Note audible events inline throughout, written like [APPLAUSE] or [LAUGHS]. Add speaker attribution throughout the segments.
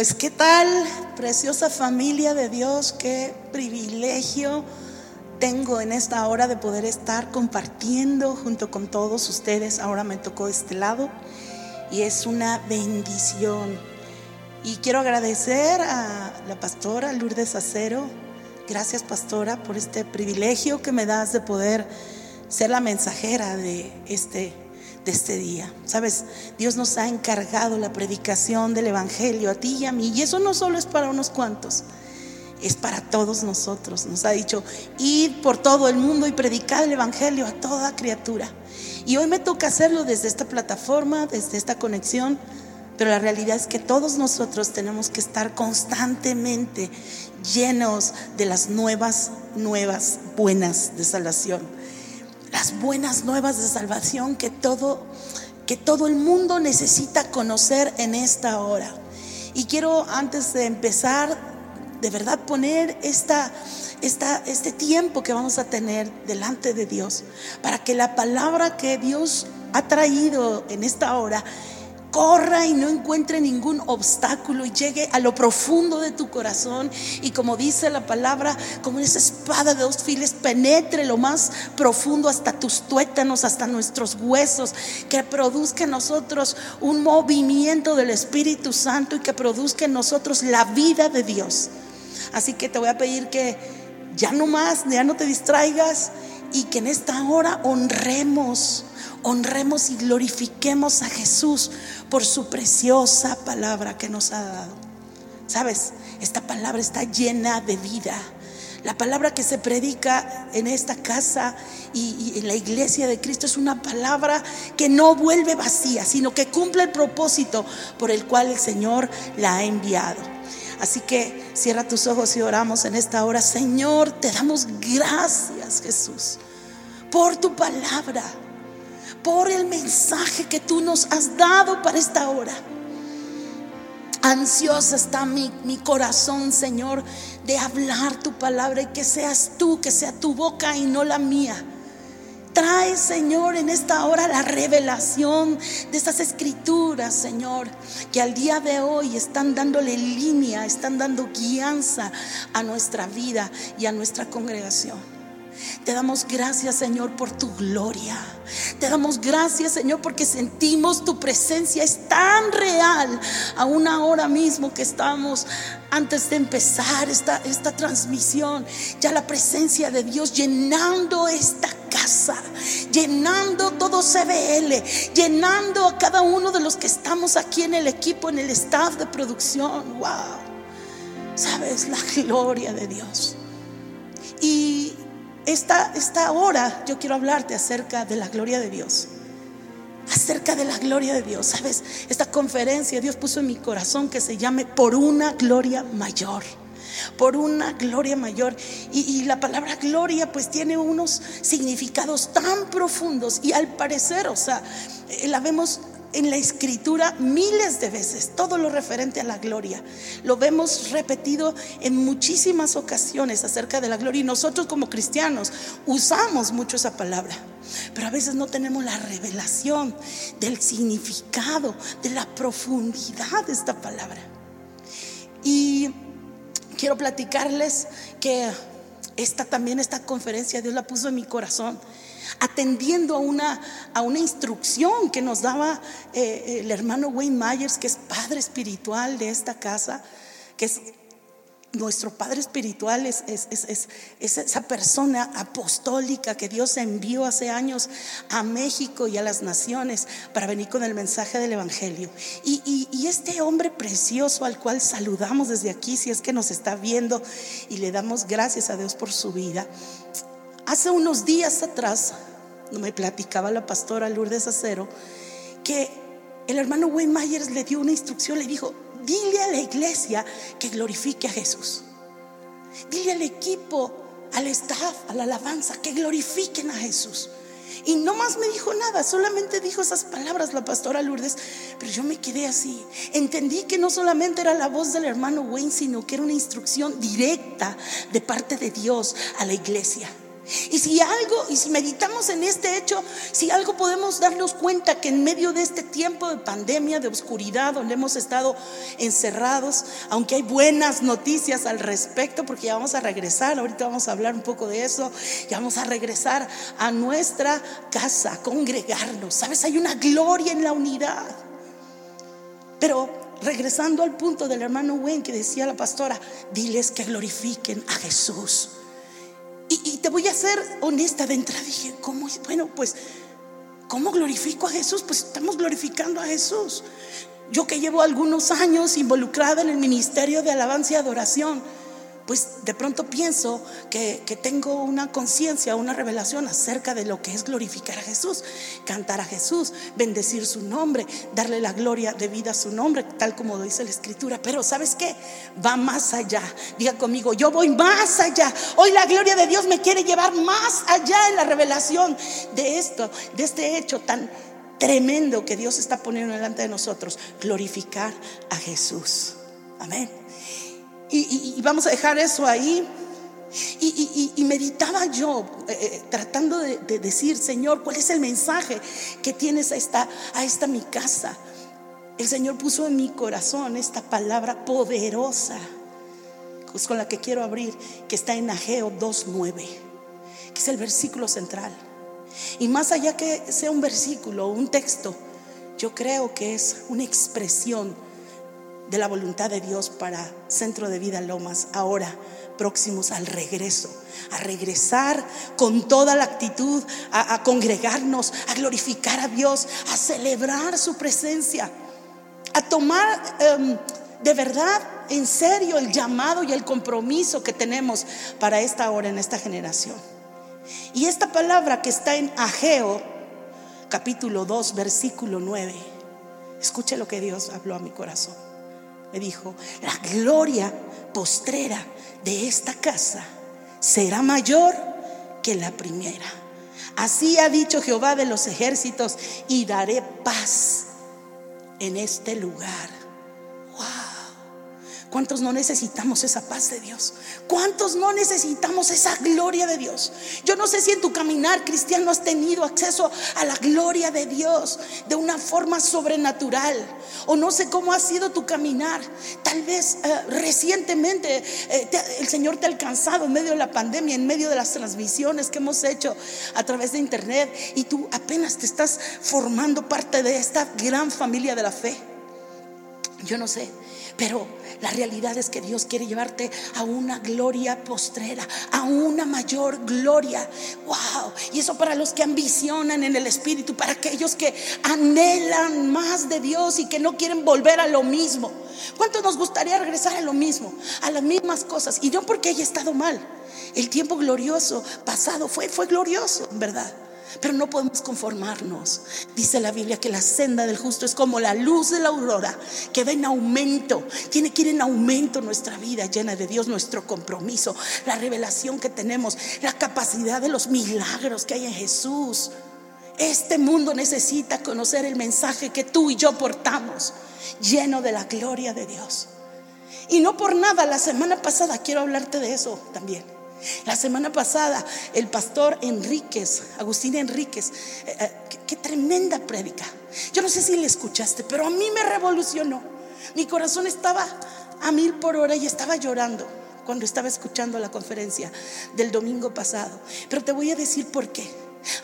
Speaker 1: Pues qué tal, preciosa familia de Dios, qué privilegio tengo en esta hora de poder estar compartiendo junto con todos ustedes. Ahora me tocó este lado y es una bendición. Y quiero agradecer a la pastora Lourdes Acero. Gracias pastora por este privilegio que me das de poder ser la mensajera de este de este día. Sabes, Dios nos ha encargado la predicación del Evangelio a ti y a mí. Y eso no solo es para unos cuantos, es para todos nosotros. Nos ha dicho, ir por todo el mundo y predicar el Evangelio a toda criatura. Y hoy me toca hacerlo desde esta plataforma, desde esta conexión. Pero la realidad es que todos nosotros tenemos que estar constantemente llenos de las nuevas, nuevas, buenas de salvación las buenas nuevas de salvación que todo, que todo el mundo necesita conocer en esta hora. Y quiero antes de empezar, de verdad poner esta, esta, este tiempo que vamos a tener delante de Dios, para que la palabra que Dios ha traído en esta hora corra y no encuentre ningún obstáculo y llegue a lo profundo de tu corazón y como dice la palabra, como esa espada de dos files, penetre lo más profundo hasta tus tuétanos, hasta nuestros huesos, que produzca en nosotros un movimiento del Espíritu Santo y que produzca en nosotros la vida de Dios. Así que te voy a pedir que ya no más, ya no te distraigas y que en esta hora honremos honremos y glorifiquemos a Jesús por su preciosa palabra que nos ha dado. Sabes, esta palabra está llena de vida. La palabra que se predica en esta casa y, en la iglesia de Cristo es una palabra que no vuelve vacía, sino que cumple el propósito por el cual el Señor la ha enviado. Así que cierra tus ojos y oramos en esta hora. Señor, te damos gracias, Jesús, por tu palabra por el mensaje que tú nos has dado para esta hora. Ansiosa está mi, corazón, Señor, de hablar tu palabra y que seas tú, que sea tu boca y no la mía. Trae, Señor, en esta hora la revelación de estas escrituras, Señor, que al día de hoy están dándole línea, están dando guianza a nuestra vida y a nuestra congregación. Te damos gracias, Señor, por tu gloria. Te damos gracias, Señor, porque sentimos tu presencia es tan real. Aún ahora mismo que estamos antes de empezar esta, esta transmisión, ya la presencia de Dios llenando esta casa, llenando todo CBL, llenando a cada uno de los que estamos aquí en el equipo, en el staff de producción. Wow. Sabes la gloria de Dios. Y esta, esta hora yo quiero hablarte acerca de la gloria de Dios. Acerca de la gloria de Dios. Sabes, esta conferencia Dios puso en mi corazón que se llame por una gloria mayor por una gloria mayor. Y, y, la palabra gloria pues tiene unos significados tan profundos y al parecer, o sea, eh, la vemos en la escritura miles de veces, todo lo referente a la gloria. Lo vemos repetido en muchísimas ocasiones acerca de la gloria y nosotros como cristianos usamos mucho esa palabra, pero a veces no tenemos la revelación del significado, de la profundidad de esta palabra. Y quiero platicarles que esta también, esta conferencia, Dios la puso en mi corazón atendiendo a una, a una instrucción que nos daba eh, el hermano Wayne Myers, que es padre espiritual de esta casa, que es nuestro Padre Espiritual es, es, esa persona apostólica que Dios envió hace años a México y a las naciones para venir con el mensaje del Evangelio. Y, y este hombre precioso al cual saludamos desde aquí, si es que nos está viendo y le damos gracias a Dios por su vida, hace unos días atrás me platicaba la pastora Lourdes Acero, que el hermano Wayne Myers le dio una instrucción, le dijo, dile a la iglesia que glorifique a Jesús. Dile al equipo, al staff, a la alabanza, que glorifiquen a Jesús. Y no más me dijo nada, solamente dijo esas palabras la pastora Lourdes, pero yo me quedé así. Entendí que no solamente era la voz del hermano Wayne, sino que era una instrucción directa de parte de Dios a la iglesia. Y si algo, y si meditamos en este hecho, si algo podemos darnos cuenta que en medio de este tiempo de pandemia, de oscuridad, donde hemos estado encerrados, aunque hay buenas noticias al respecto, porque ya vamos a regresar, ahorita vamos a hablar un poco de eso, ya vamos a regresar a nuestra casa, a congregarnos. ¿Sabes? Hay una gloria en la unidad. Pero regresando al punto del hermano Wayne que decía la pastora, diles que glorifiquen a Jesús. Y, te voy a ser honesta de entrada. Dije, ¿cómo? Bueno, pues, ¿cómo glorifico a Jesús? Pues estamos glorificando a Jesús. Yo que llevo algunos años involucrada en el ministerio de alabanza y adoración, pues de pronto pienso que, tengo una conciencia, una revelación acerca de lo que es glorificar a Jesús, cantar a Jesús, bendecir su nombre, darle la gloria de vida a su nombre, tal como lo dice la Escritura. Pero ¿sabes qué? Va más allá. Diga conmigo, yo voy más allá. Hoy la gloria de Dios me quiere llevar más allá en la revelación de esto, de este hecho tan tremendo que Dios está poniendo delante de nosotros, glorificar a Jesús. Amén. Y, vamos a dejar eso ahí. Y, meditaba yo eh, eh, tratando de, decir, Señor, ¿cuál es el mensaje que tienes a esta, a esta mi casa? El Señor puso en mi corazón esta palabra poderosa, pues con la que quiero abrir, que está en Ageo 2.9, que es el versículo central. Y más allá que sea un versículo, un texto, yo creo que es una expresión de la voluntad de Dios para Centro de Vida Lomas, ahora próximos al regreso, a regresar con toda la actitud, a, congregarnos, a glorificar a Dios, a celebrar su presencia, a tomar em, de verdad en serio el llamado y el compromiso que tenemos para esta hora, en esta generación. Y esta palabra que está en Ageo, capítulo 2, versículo 9, escuche lo que Dios habló a mi corazón me dijo, la gloria postrera de esta casa será mayor que la primera. Así ha dicho Jehová de los ejércitos y daré paz en este lugar ¿Cuántos no necesitamos esa paz de Dios? ¿Cuántos no necesitamos esa gloria de Dios? Yo no sé si en tu caminar cristiano has tenido acceso a la gloria de Dios de una forma sobrenatural. O no sé cómo ha sido tu caminar. Tal vez eh, recientemente eh, el Señor te ha alcanzado en medio de la pandemia, en medio de las transmisiones que hemos hecho a través de internet. Y tú apenas te estás formando parte de esta gran familia de la fe. Yo no sé, pero la realidad es que Dios quiere llevarte a una gloria postrera, a una mayor gloria. Wow. Y eso para los que ambicionan en el Espíritu, para aquellos que anhelan más de Dios y que no quieren volver a lo mismo. ¿Cuánto nos gustaría regresar a lo mismo, a las mismas cosas? Y no porque haya estado mal. El tiempo glorioso pasado fue, fue glorioso, ¿verdad? Pero no podemos conformarnos. Dice la Biblia que la senda del justo es como la luz de la aurora, que va en aumento. Tiene que ir en aumento nuestra vida llena de Dios, nuestro compromiso, la revelación que tenemos, la capacidad de los milagros que hay en Jesús. Este mundo necesita conocer el mensaje que tú y yo portamos, lleno de la gloria de Dios. Y no por nada, la semana pasada quiero hablarte de eso también. La semana pasada, el pastor Enríquez, Agustín Enríquez, eh, eh, qué, tremenda prédica. Yo no sé si le escuchaste, pero a mí me revolucionó. Mi corazón estaba a mil por hora y estaba llorando cuando estaba escuchando la conferencia del domingo pasado. Pero te voy a decir por qué.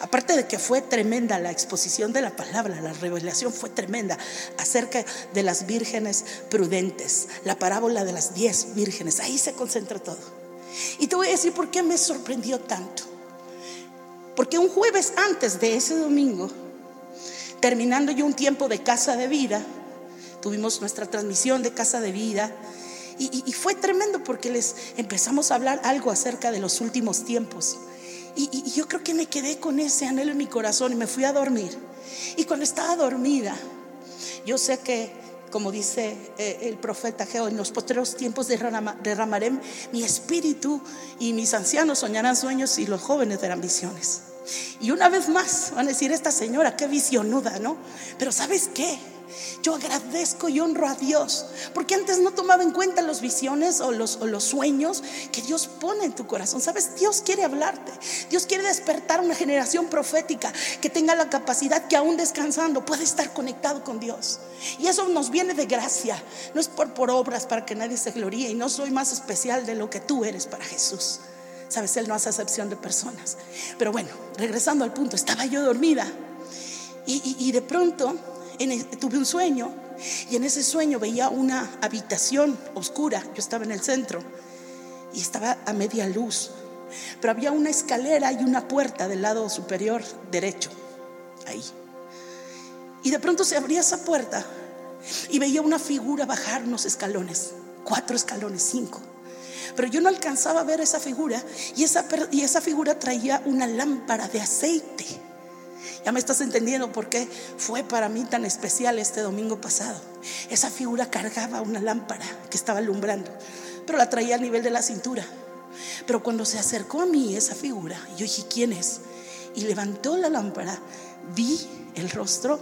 Speaker 1: Aparte de que fue tremenda la exposición de la palabra, la revelación fue tremenda acerca de las vírgenes prudentes, la parábola de las diez vírgenes, ahí se concentra todo. Y te voy a decir por qué me sorprendió tanto. Porque un jueves antes de ese domingo, terminando yo un tiempo de casa de vida, tuvimos nuestra transmisión de casa de vida. Y, fue tremendo porque les empezamos a hablar algo acerca de los últimos tiempos. y yo creo que me quedé con ese anhelo en mi corazón y me fui a dormir. Y cuando estaba dormida, yo sé que como dice eh, el profeta Geo, en los postreros tiempos derramaré mi espíritu y mis ancianos soñarán sueños y los jóvenes verán visiones. Y una vez más van a decir, esta señora, qué visionuda, ¿no? Pero ¿sabes qué? Yo agradezco y honro a Dios, porque antes no tomaba en cuenta las visiones o los, o los sueños que Dios pone en tu corazón. Sabes, Dios quiere hablarte, Dios quiere despertar una generación profética que tenga la capacidad que aún descansando puede estar conectado con Dios. Y eso nos viene de gracia, no es por, por obras para que nadie se gloríe y no soy más especial de lo que tú eres para Jesús. Sabes, Él no hace excepción de personas. Pero bueno, regresando al punto, estaba yo dormida y, y de pronto tuve un sueño y en ese sueño veía una habitación oscura. Yo estaba en el centro y estaba a media luz, pero había una escalera y una puerta del lado superior derecho, ahí. Y de pronto se abría esa puerta y veía una figura bajar unos escalones, cuatro escalones, cinco. Pero yo no alcanzaba a ver esa figura y esa, y esa figura traía una lámpara de aceite. Ya me estás entendiendo por qué fue para mí tan especial este domingo pasado. Esa figura cargaba una lámpara que estaba alumbrando, pero la traía al nivel de la cintura. Pero cuando se acercó a mí esa figura, yo dije, ¿quién es? Y levantó la lámpara, vi el rostro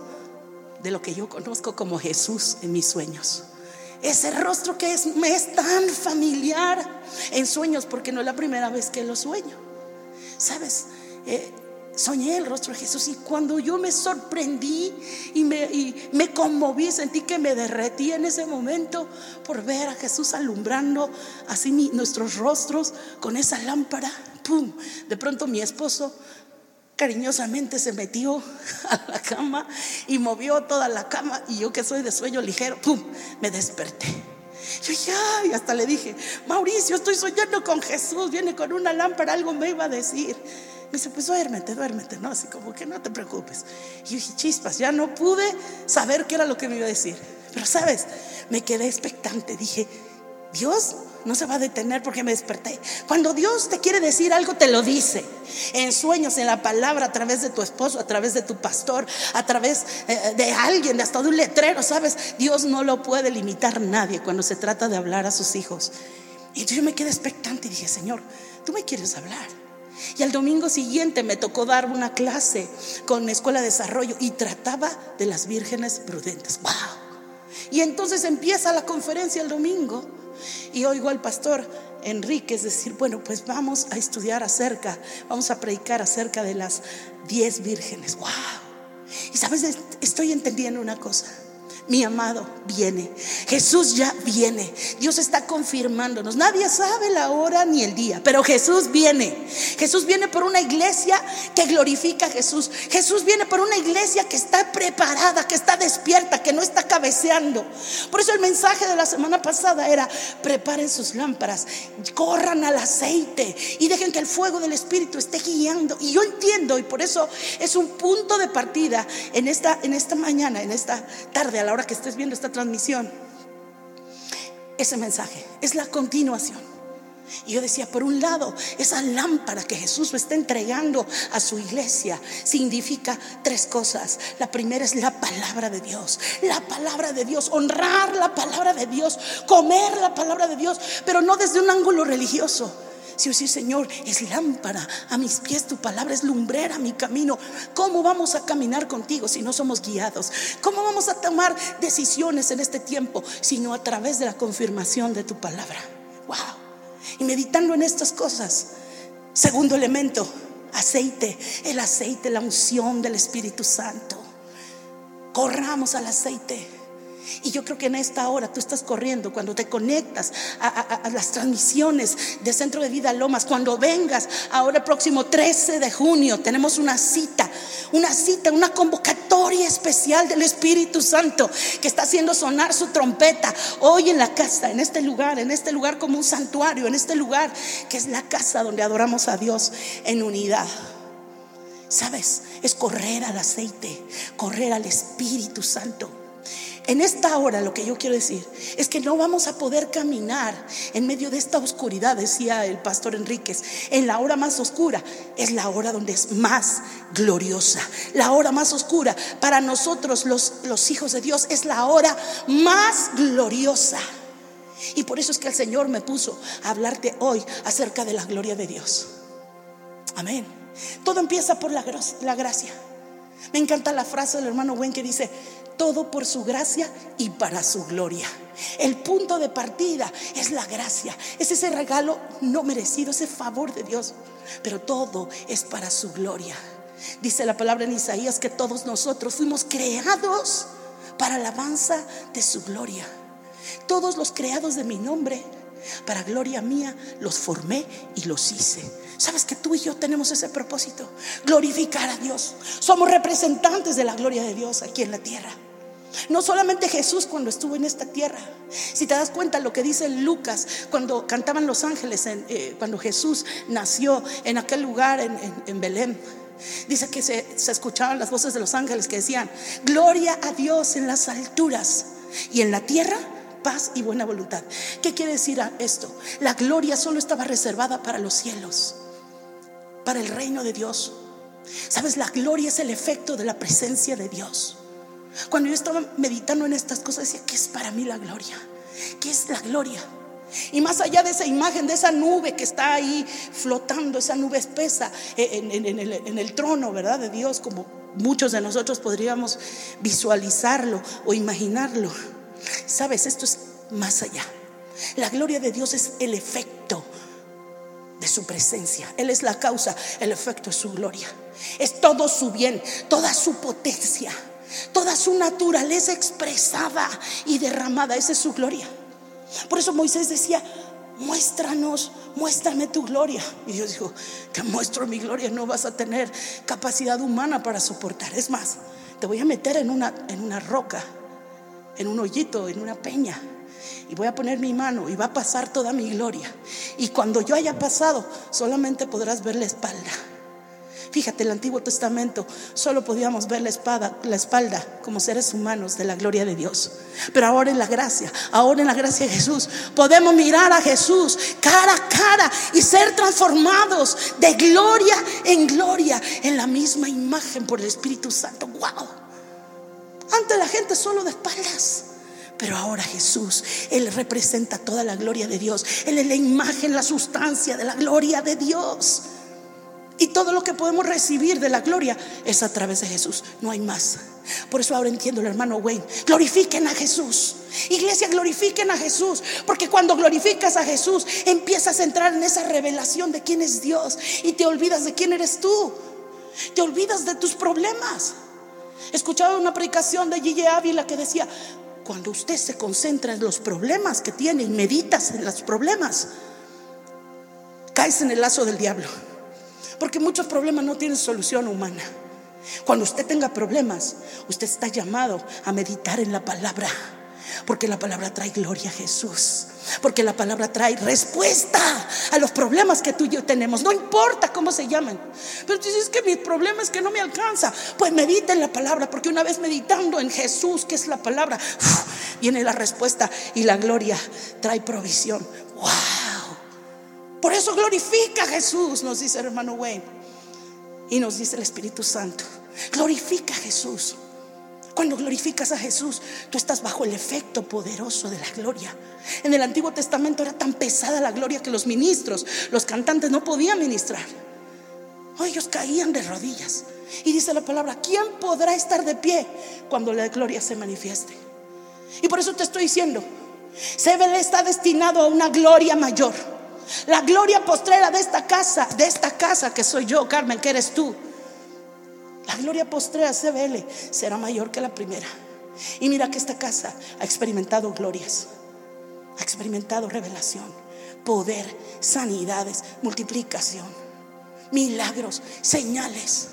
Speaker 1: de lo que yo conozco como Jesús en mis sueños. Ese rostro que es, me es tan familiar en sueños, porque no es la primera vez que lo sueño. ¿Sabes? Eh, soñé el rostro de Jesús y cuando yo me sorprendí y me, conmoví, sentí que me derretí en ese momento por ver a Jesús alumbrando así nuestros rostros con esa lámpara. ¡Pum! De pronto mi esposo cariñosamente se metió [LAUGHS] a la cama y movió toda la cama y yo que soy de sueño ligero, ¡pum! Me desperté. Yo ya, y hasta le dije, Mauricio, estoy soñando con Jesús, viene con una lámpara, algo me iba a decir. Me dice, pues duérmete, duérmete, ¿no? Así como que no te preocupes. Y dije, chispas, ya no pude saber qué era lo que me iba a decir. Pero sabes, me quedé expectante. Dije, Dios no se va a detener porque me desperté. Cuando Dios te quiere decir algo, te lo dice. En sueños, en la palabra, a través de tu esposo, a través de tu pastor, a través eh, de alguien, hasta de un letrero, ¿sabes? Dios no lo puede limitar nadie cuando se trata de hablar a sus hijos. Y yo me quedé expectante y dije, Señor, tú me quieres hablar. Y al domingo siguiente me tocó dar una clase con Escuela de Desarrollo y trataba de las vírgenes prudentes. ¡Wow! Y entonces empieza la conferencia el domingo y oigo al pastor Enrique decir, bueno, pues vamos a estudiar acerca, vamos a predicar acerca de las diez vírgenes. ¡Wow! Y sabes, estoy entendiendo una cosa mi amado viene. Jesús ya viene. Dios está confirmándonos. Nadie sabe la hora ni el día, pero Jesús viene. Jesús viene por una iglesia que glorifica a Jesús. Jesús viene por una iglesia que está preparada, que está despierta, que no está cabeceando. Por eso el mensaje de la semana pasada era, preparen sus lámparas, corran al aceite y dejen que el fuego del Espíritu esté guiando. Y yo entiendo, y por eso es un punto de partida en esta, en esta mañana, en esta tarde a la ahora que estés viendo esta transmisión, ese mensaje es la continuación. Y yo decía, por un lado, esa lámpara que Jesús está entregando a su iglesia significa tres cosas. La primera es la palabra de Dios. La palabra de Dios, honrar la palabra de Dios, comer la palabra de Dios, pero no desde un ángulo religioso, si sí, Señor, es lámpara a mis pies, tu palabra es lumbrera a mi camino. ¿Cómo vamos a caminar contigo si no somos guiados? ¿Cómo vamos a tomar decisiones en este tiempo si no a través de la confirmación de tu palabra? Wow. Y meditando en estas cosas, segundo elemento, aceite, el aceite, la unción del Espíritu Santo. Corramos al aceite. Y yo creo que en esta hora tú estás corriendo cuando te conectas a, las transmisiones de Centro de Vida Lomas. Cuando vengas ahora el próximo 13 de junio, tenemos una cita, una cita, una convocatoria especial del Espíritu Santo que está haciendo sonar su trompeta hoy en la casa, en este lugar, en este lugar como un santuario, en este lugar que es la casa donde adoramos a Dios en unidad. ¿Sabes? Es correr al aceite, correr al Espíritu Santo. En esta hora lo que yo quiero decir es que no vamos a poder caminar en medio de esta oscuridad, decía el pastor Enríquez. En la hora más oscura es la hora donde es más gloriosa. La hora más oscura para nosotros los, los hijos de Dios es la hora más gloriosa. Y por eso es que el Señor me puso a hablarte hoy acerca de la gloria de Dios. Amén. Todo empieza por la, la gracia. Me encanta la frase del hermano Wayne que dice, todo por su gracia y para su gloria. El punto de partida es la gracia, es ese regalo no merecido, ese favor de Dios, pero todo es para su gloria. Dice la palabra en Isaías que todos nosotros fuimos creados para alabanza de su gloria. Todos los creados de mi nombre, para gloria mía, los formé y los hice. ¿Sabes que tú y yo tenemos ese propósito? Glorificar a Dios. Somos representantes de la gloria de Dios aquí en la tierra. No solamente Jesús cuando estuvo en esta tierra. Si te das cuenta lo que dice Lucas cuando cantaban los ángeles, eh, cuando Jesús nació en aquel lugar en, Belén. Dice que se, se, escuchaban las voces de los ángeles que decían, gloria a Dios en las alturas y en la tierra paz y buena voluntad. ¿Qué quiere decir esto? La gloria solo estaba reservada para los cielos, para el reino de Dios. Sabes, la gloria es el efecto de la presencia de Dios. Cuando yo estaba meditando en estas cosas, decía, ¿qué es para mí la gloria? ¿Qué es la gloria? Y más allá de esa imagen, de esa nube que está ahí flotando, esa nube espesa en, el, el, trono, ¿verdad? De Dios, como muchos de nosotros podríamos visualizarlo o imaginarlo. Sabes, esto es más allá. La gloria de Dios es el efecto de su presencia. Él es la causa, el efecto es su gloria. Es todo su bien, toda su potencia toda su naturaleza expresada y derramada. Esa es su gloria. Por eso Moisés decía, muéstranos, muéstrame tu gloria. Y Dios dijo, te muestro mi gloria, no vas a tener capacidad humana para soportar. Es más, te voy a meter en una, en una roca, en un hoyito, en una peña. Y voy a poner mi mano y va a pasar toda mi gloria. Y cuando yo haya pasado, solamente podrás ver la espalda Fíjate, el Antiguo Testamento solo podíamos ver la, espada, la espalda como seres humanos de la gloria de Dios. Pero ahora en la gracia, ahora en la gracia de Jesús, podemos mirar a Jesús cara a cara y ser transformados de gloria en gloria en la misma imagen por el Espíritu Santo. ¡Wow! Antes la gente solo de espaldas. Pero ahora Jesús, Él representa toda la gloria de Dios. Él es la imagen, la sustancia de la gloria de Dios. Y todo lo que podemos recibir de la gloria es a través de Jesús. No hay más. Por eso ahora entiendo el hermano Wayne. Glorifiquen a Jesús. Iglesia, glorifiquen a Jesús. Porque cuando glorificas a Jesús, empiezas a entrar en esa revelación de quién es Dios. Y te olvidas de quién eres tú. Te olvidas de tus problemas. Escuchaba una predicación de Gille Ávila que decía, cuando usted se concentra en los problemas que tiene y meditas en los problemas, caes en el lazo del diablo. Porque muchos problemas no tienen solución humana. Cuando usted tenga problemas, usted está llamado a meditar en la palabra. Porque la palabra trae gloria a Jesús. Porque la palabra trae respuesta a los problemas que tú y yo tenemos. No importa cómo se llaman. Pero tú dices que mi problema es que no me alcanza. Pues medita en la palabra. Porque una vez meditando en Jesús, que es la palabra, viene la respuesta y la gloria trae provisión. ¡Wow! Por eso glorifica a Jesús, nos dice el hermano Wayne. Y nos dice el Espíritu Santo. Glorifica a Jesús. Cuando glorificas a Jesús, tú estás bajo el efecto poderoso de la gloria. En el Antiguo Testamento era tan pesada la gloria que los ministros, los cantantes no podían ministrar. Ellos caían de rodillas. Y dice la palabra, ¿quién podrá estar de pie cuando la gloria se manifieste? Y por eso te estoy diciendo, Sebel está destinado a una gloria mayor. La gloria postrera de esta casa, de esta casa que soy yo, Carmen, que eres tú. La gloria postrera, CBL, será mayor que la primera. Y mira que esta casa ha experimentado glorias, ha experimentado revelación, poder, sanidades, multiplicación, milagros, señales.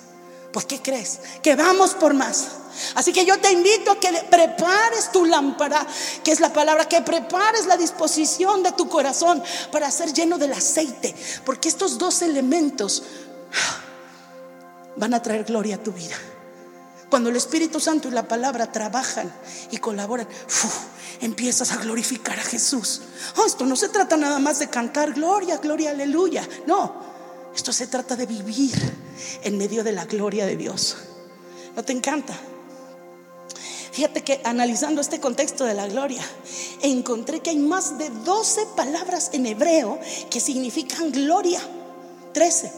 Speaker 1: ¿Por qué crees? Que vamos por más. Así que yo te invito a que prepares tu lámpara, que es la palabra, que prepares la disposición de tu corazón para ser lleno del aceite, porque estos dos elementos van a traer gloria a tu vida. Cuando el Espíritu Santo y la palabra trabajan y colaboran, empiezas a glorificar a Jesús. Oh, esto no se trata nada más de cantar gloria, gloria, aleluya. No, esto se trata de vivir en medio de la gloria de Dios. ¿No te encanta? Fíjate que analizando este contexto de la gloria, encontré que hay más de 12 palabras en hebreo que significan gloria. 13.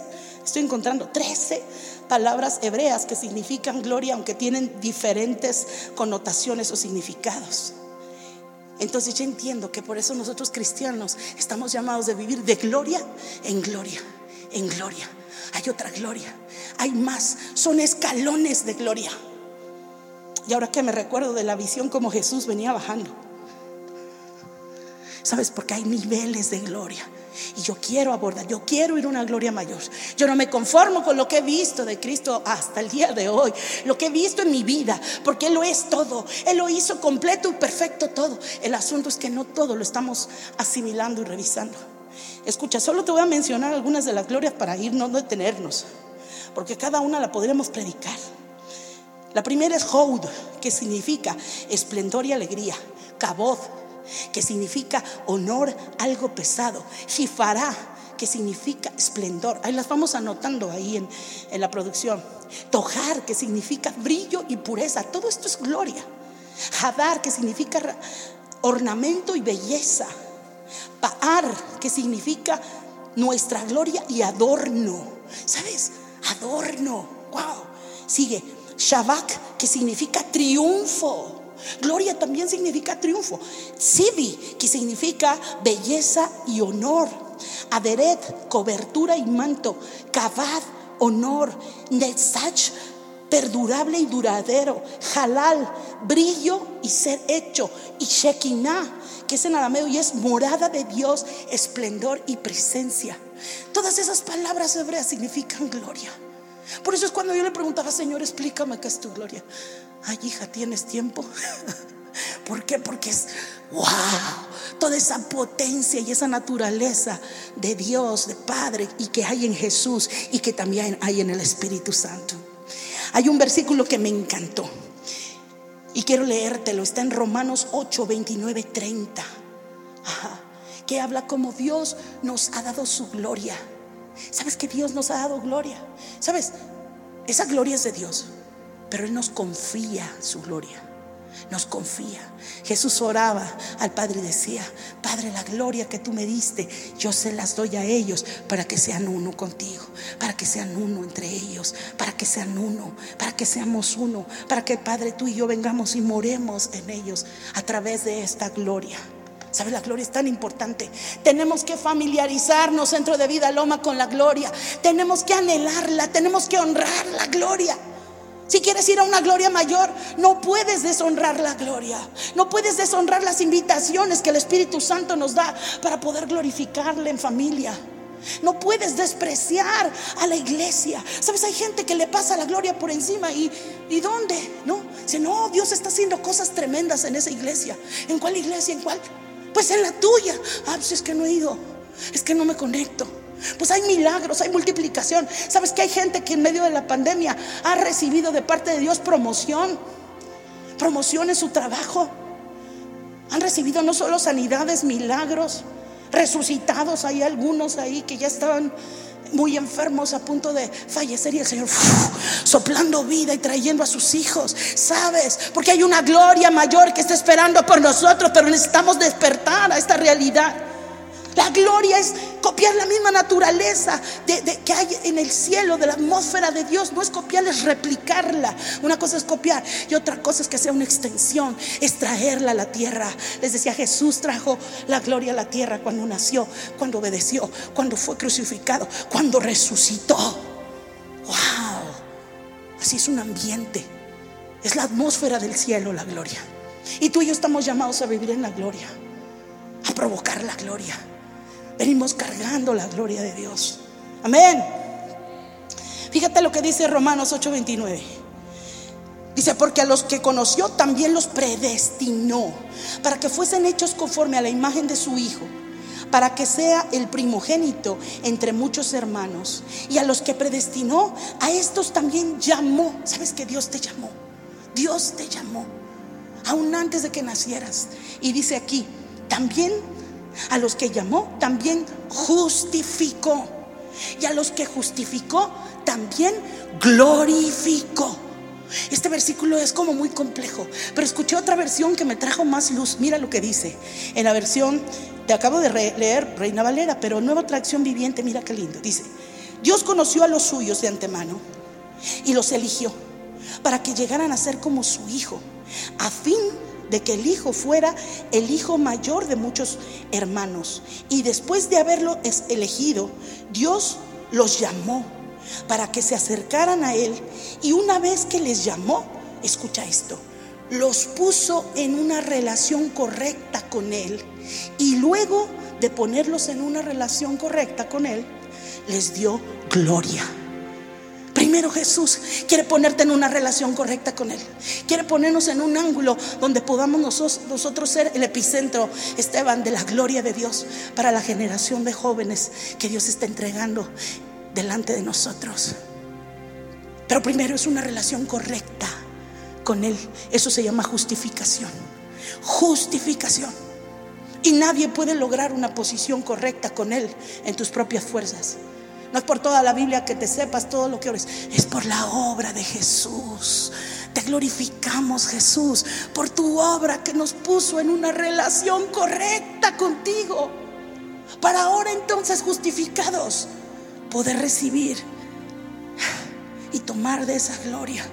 Speaker 1: Estoy encontrando 13 palabras hebreas que significan gloria, aunque tienen diferentes connotaciones o significados. Entonces yo entiendo que por eso nosotros cristianos estamos llamados de vivir de gloria en gloria, en gloria. Hay otra gloria, hay más, son escalones de gloria. Y ahora que me recuerdo de la visión como Jesús venía bajando. ¿Sabes? Porque hay niveles de gloria. Y yo quiero abordar, yo quiero ir a una gloria mayor. Yo no me conformo con lo que he visto de Cristo hasta el día de hoy, lo que he visto en mi vida, porque Él lo es todo. Él lo hizo completo y perfecto todo. El asunto es que no todo lo estamos asimilando y revisando. Escucha, solo te voy a mencionar algunas de las glorias para irnos, no detenernos, porque cada una la podremos predicar. La primera es Houd, que significa esplendor y alegría. Kabod, que significa honor, algo pesado. Jifará, que significa esplendor. Ahí las vamos anotando ahí en, en la producción. Tojar, que significa brillo y pureza. Todo esto es gloria. Hadar, que significa ornamento y belleza. Paar, que significa nuestra gloria y adorno. ¿Sabes? Adorno. Wow. Sigue. Shabak, que significa triunfo. Gloria también significa triunfo. Sibi, que significa belleza y honor. Aderet, cobertura y manto. Kabad, honor. Netzach, perdurable y duradero. Halal, brillo y ser hecho. Y Shekinah, que es en arameo y es morada de Dios, esplendor y presencia. Todas esas palabras hebreas significan gloria. Por eso es cuando yo le preguntaba, Señor, explícame qué es tu gloria. Ay, hija, ¿tienes tiempo? [LAUGHS] ¿Por qué? Porque es, wow, toda esa potencia y esa naturaleza de Dios, de Padre, y que hay en Jesús y que también hay en el Espíritu Santo. Hay un versículo que me encantó y quiero leértelo, está en Romanos 8, 29, 30, que habla como Dios nos ha dado su gloria. ¿Sabes que Dios nos ha dado gloria? ¿Sabes? Esa gloria es de Dios, pero Él nos confía su gloria. Nos confía. Jesús oraba al Padre y decía, Padre, la gloria que tú me diste, yo se las doy a ellos para que sean uno contigo, para que sean uno entre ellos, para que sean uno, para que seamos uno, para que Padre tú y yo vengamos y moremos en ellos a través de esta gloria. ¿Sabe? La gloria es tan importante. Tenemos que familiarizarnos dentro de Vida Loma con la gloria. Tenemos que anhelarla, tenemos que honrar la gloria. Si quieres ir a una gloria mayor, no puedes deshonrar la gloria. No puedes deshonrar las invitaciones que el Espíritu Santo nos da para poder glorificarle en familia. No puedes despreciar a la iglesia. Sabes, hay gente que le pasa la gloria por encima y ¿y dónde? No, dice, no, Dios está haciendo cosas tremendas en esa iglesia. ¿En cuál iglesia? ¿En cuál? Pues en la tuya. Ah, pues es que no he ido. Es que no me conecto. Pues hay milagros, hay multiplicación. ¿Sabes que hay gente que en medio de la pandemia ha recibido de parte de Dios promoción? Promoción en su trabajo. Han recibido no solo sanidades, milagros, resucitados. Hay algunos ahí que ya estaban muy enfermos a punto de fallecer y el Señor soplando vida y trayendo a sus hijos. ¿Sabes? Porque hay una gloria mayor que está esperando por nosotros, pero necesitamos despertar a esta realidad. La gloria es copiar la misma naturaleza de, que hay en el cielo, de la atmósfera de Dios. No es copiarla, es replicarla. Una cosa es copiar y otra cosa es que sea una extensión, es traerla a la tierra. Les decía, Jesús trajo la gloria a la tierra cuando nació, cuando obedeció, cuando fue crucificado, cuando resucitó. ¡Wow! Así es un ambiente. Es la atmósfera del cielo, la gloria. Y tú y yo estamos llamados a vivir en la gloria, a provocar la gloria. Venimos cargando la gloria de Dios. Amén. Fíjate lo que dice Romanos 8:29. Dice, porque a los que conoció también los predestinó para que fuesen hechos conforme a la imagen de su Hijo, para que sea el primogénito entre muchos hermanos. Y a los que predestinó, a estos también llamó. ¿Sabes que Dios te llamó? Dios te llamó, aún antes de que nacieras. Y dice aquí, también a los que llamó, también justificó. Y a los que justificó, también glorificó. Este versículo es como muy complejo, pero escuché otra versión que me trajo más luz. Mira lo que dice. En la versión, te acabo de leer Reina Valera, pero nueva traducción viviente, mira qué lindo. Dice, Dios conoció a los suyos de antemano y los eligió para que llegaran a ser como su hijo, a fin de que el hijo fuera el hijo mayor de muchos hermanos. Y después de haberlo elegido, Dios los llamó para que se acercaran a él. Y una vez que les llamó, escucha esto, los puso en una relación correcta con él. Y luego de ponerlos en una relación correcta con él, les dio gloria. Primero Jesús quiere ponerte en una relación correcta con Él. Quiere ponernos en un ángulo donde podamos nosotros, ser el epicentro, Esteban, de la gloria de Dios para la generación de jóvenes que Dios está entregando delante de nosotros. Pero primero es una relación correcta con Él. Eso se llama justificación. Justificación. Y nadie puede lograr una posición correcta con Él en tus propias fuerzas. No es por toda la Biblia que te sepas todo lo que ores. Es por la obra de Jesús. Te glorificamos, Jesús, por tu obra que nos puso en una relación correcta contigo. Para ahora entonces justificados, poder recibir y tomar de esa gloria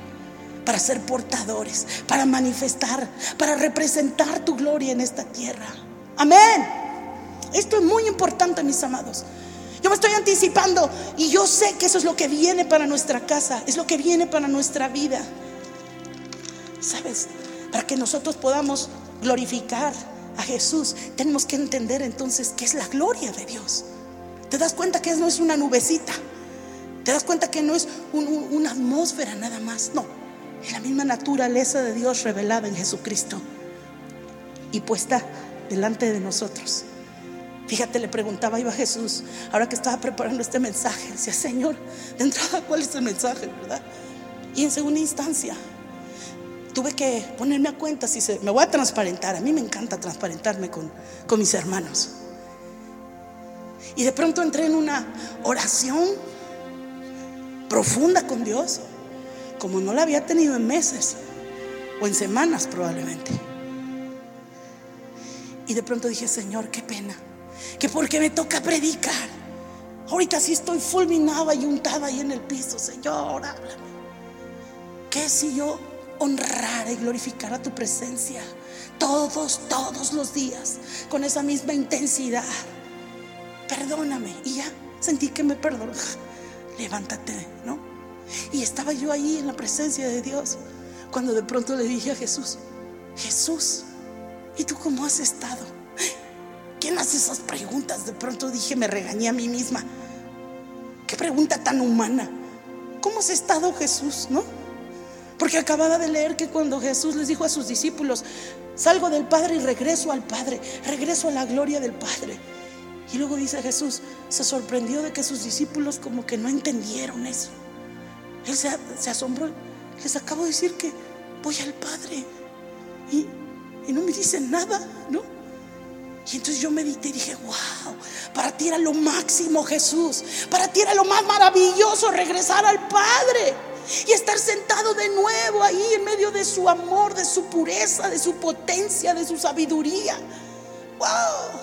Speaker 1: para ser portadores, para manifestar, para representar tu gloria en esta tierra. Amén. Esto es muy importante, mis amados. Yo me estoy anticipando y yo sé que eso es lo que viene para nuestra casa, es lo que viene para nuestra vida. ¿Sabes? Para que nosotros podamos glorificar a Jesús, tenemos que entender entonces qué es la gloria de Dios. ¿Te das cuenta que no es una nubecita? ¿Te das cuenta que no es una atmósfera nada más? No, es la misma naturaleza de Dios revelada en Jesucristo y puesta delante de nosotros. Fíjate, le preguntaba iba a Jesús, ahora que estaba preparando este mensaje, decía, Señor, de entrada, ¿cuál es el mensaje, verdad? Y en segunda instancia, tuve que ponerme a cuenta si se, me voy a transparentar. A mí me encanta transparentarme con, con mis hermanos. Y de pronto entré en una oración profunda con Dios, como no la había tenido en meses o en semanas probablemente. Y de pronto dije, Señor, qué pena que porque me toca predicar. Ahorita sí estoy fulminada y untada ahí en el piso, Señor, háblame. ¿Qué si yo honrara y glorificara tu presencia todos, todos los días con esa misma intensidad? Perdóname. Y ya sentí que me perdonó. Levántate, ¿no? Y estaba yo ahí en la presencia de Dios cuando de pronto le dije a Jesús, Jesús, ¿y tú cómo has estado? ¿Quién hace esas preguntas? De pronto dije, me regañé a mí misma. Qué pregunta tan humana. ¿Cómo has estado Jesús, no? Porque acababa de leer que cuando Jesús les dijo a sus discípulos, salgo del Padre y regreso al Padre, regreso a la gloria del Padre. Y luego dice Jesús, se sorprendió de que sus discípulos como que no entendieron eso. Él se, asombró, les acabo de decir que voy al Padre y, y no me dicen nada, ¿no? Y entonces yo medité y dije, wow, para ti era lo máximo Jesús, para ti era lo más maravilloso regresar al Padre y estar sentado de nuevo ahí en medio de su amor, de su pureza, de su potencia, de su sabiduría. Wow.